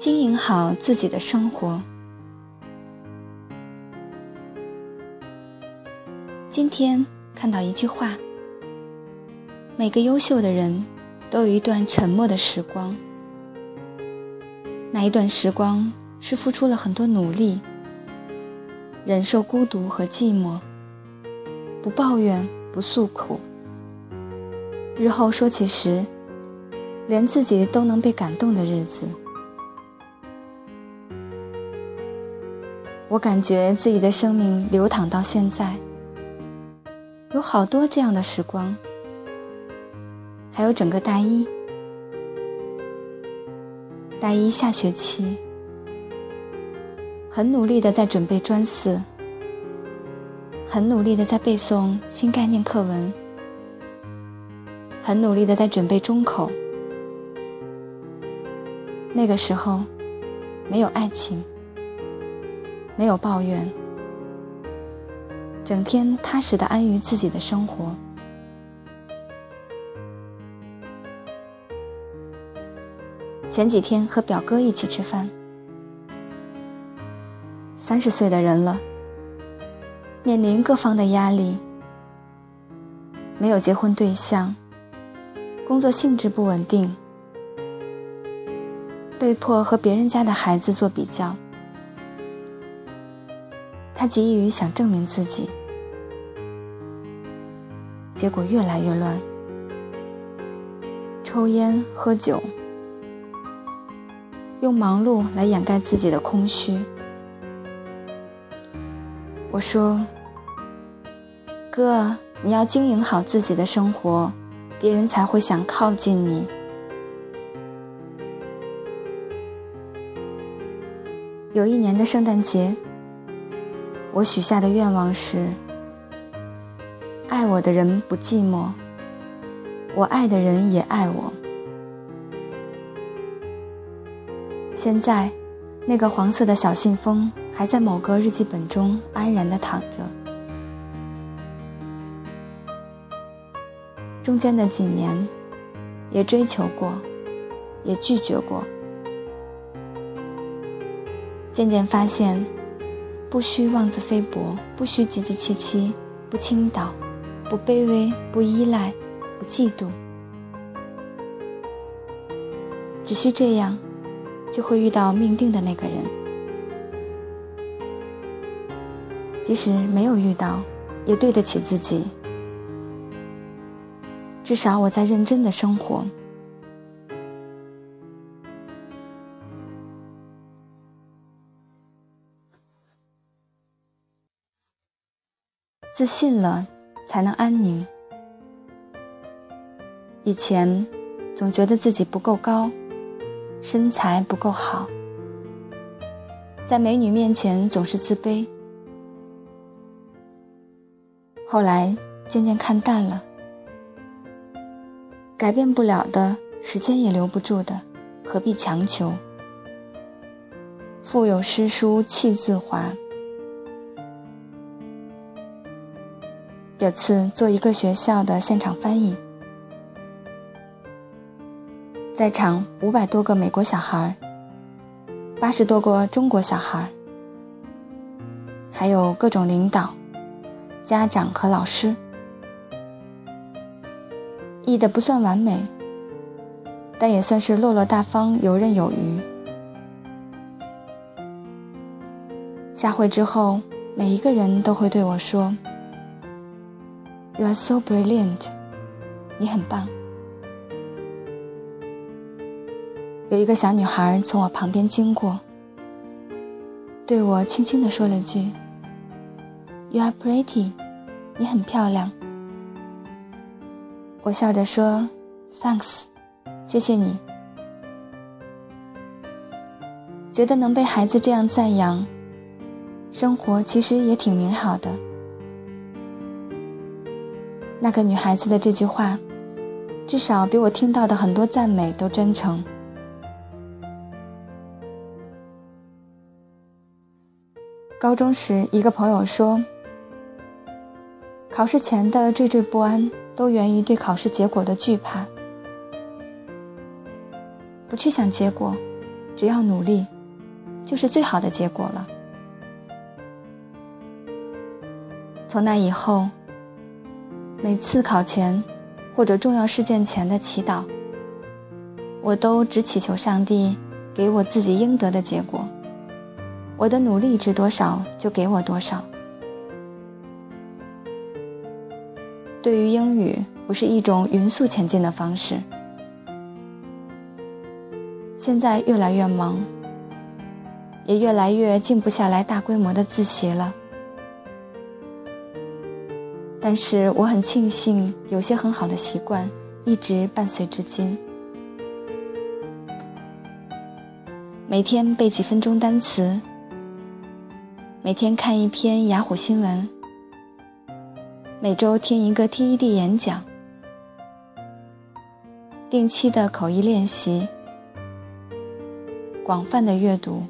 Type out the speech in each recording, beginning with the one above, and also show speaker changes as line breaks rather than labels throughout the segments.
经营好自己的生活。今天看到一句话：每个优秀的人都有一段沉默的时光，那一段时光是付出了很多努力，忍受孤独和寂寞，不抱怨，不诉苦。日后说起时，连自己都能被感动的日子。我感觉自己的生命流淌到现在，有好多这样的时光，还有整个大一。大一下学期，很努力的在准备专四，很努力的在背诵新概念课文。很努力的在准备中口，那个时候，没有爱情，没有抱怨，整天踏实的安于自己的生活。前几天和表哥一起吃饭，三十岁的人了，面临各方的压力，没有结婚对象。工作性质不稳定，被迫和别人家的孩子做比较，他急于想证明自己，结果越来越乱，抽烟喝酒，用忙碌来掩盖自己的空虚。我说：“哥，你要经营好自己的生活。”别人才会想靠近你。有一年的圣诞节，我许下的愿望是：爱我的人不寂寞，我爱的人也爱我。现在，那个黄色的小信封还在某个日记本中安然的躺着。中间的几年，也追求过，也拒绝过。渐渐发现，不需妄自菲薄，不需积极戚戚，不倾倒，不卑微，不依赖，不嫉妒，只需这样，就会遇到命定的那个人。即使没有遇到，也对得起自己。至少我在认真的生活。自信了，才能安宁。以前总觉得自己不够高，身材不够好，在美女面前总是自卑。后来渐渐看淡了。改变不了的，时间也留不住的，何必强求？腹有诗书气自华。有次做一个学校的现场翻译，在场五百多个美国小孩八十多个中国小孩还有各种领导、家长和老师。译的不算完美，但也算是落落大方、游刃有余。下会之后，每一个人都会对我说：“You are so brilliant，你很棒。”有一个小女孩从我旁边经过，对我轻轻地说了句：“You are pretty，你很漂亮。”我笑着说：“Thanks，谢谢你。”觉得能被孩子这样赞扬，生活其实也挺美好的。那个女孩子的这句话，至少比我听到的很多赞美都真诚。高中时，一个朋友说：“考试前的惴惴不安。”都源于对考试结果的惧怕，不去想结果，只要努力，就是最好的结果了。从那以后，每次考前或者重要事件前的祈祷，我都只祈求上帝给我自己应得的结果。我的努力值多少，就给我多少。对于英语，不是一种匀速前进的方式。现在越来越忙，也越来越静不下来大规模的自习了。但是我很庆幸，有些很好的习惯一直伴随至今。每天背几分钟单词，每天看一篇雅虎新闻，每周听一个 TED 演讲，定期的口译练习。广泛的阅读，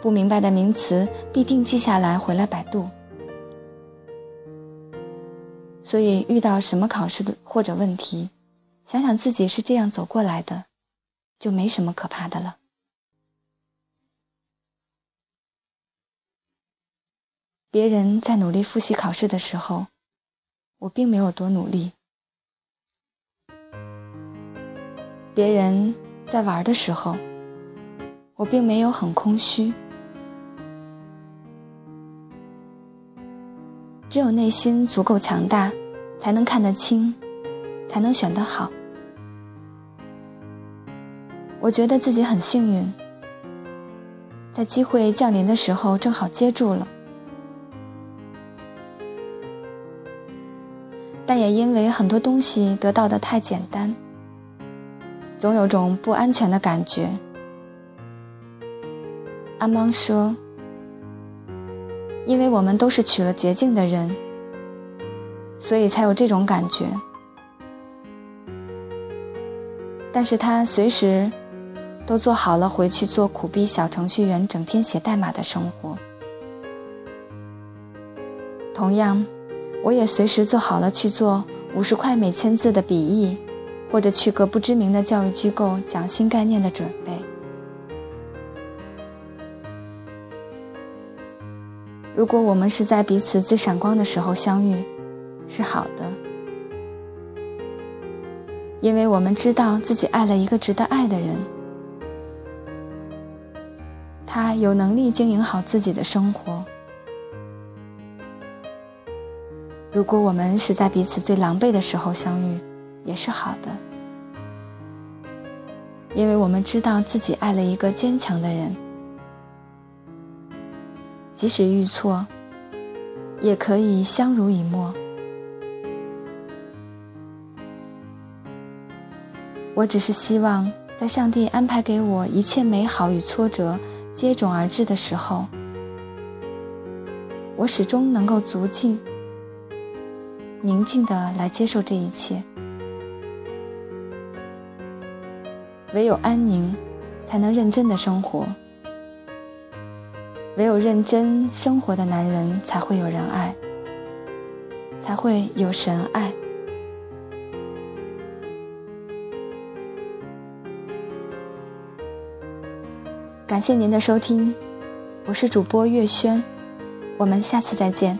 不明白的名词必定记下来，回来百度。所以遇到什么考试的或者问题，想想自己是这样走过来的，就没什么可怕的了。别人在努力复习考试的时候，我并没有多努力；别人在玩的时候。我并没有很空虚，只有内心足够强大，才能看得清，才能选得好。我觉得自己很幸运，在机会降临的时候正好接住了，但也因为很多东西得到的太简单，总有种不安全的感觉。阿芒说：“因为我们都是取了捷径的人，所以才有这种感觉。但是他随时都做好了回去做苦逼小程序员，整天写代码的生活。同样，我也随时做好了去做五十块每千字的笔译，或者去个不知名的教育机构讲新概念的准备。”如果我们是在彼此最闪光的时候相遇，是好的，因为我们知道自己爱了一个值得爱的人，他有能力经营好自己的生活。如果我们是在彼此最狼狈的时候相遇，也是好的，因为我们知道自己爱了一个坚强的人。即使遇错，也可以相濡以沫。我只是希望，在上帝安排给我一切美好与挫折接踵而至的时候，我始终能够足静、宁静的来接受这一切。唯有安宁，才能认真的生活。唯有认真生活的男人，才会有人爱，才会有神爱。感谢您的收听，我是主播月轩，我们下次再见。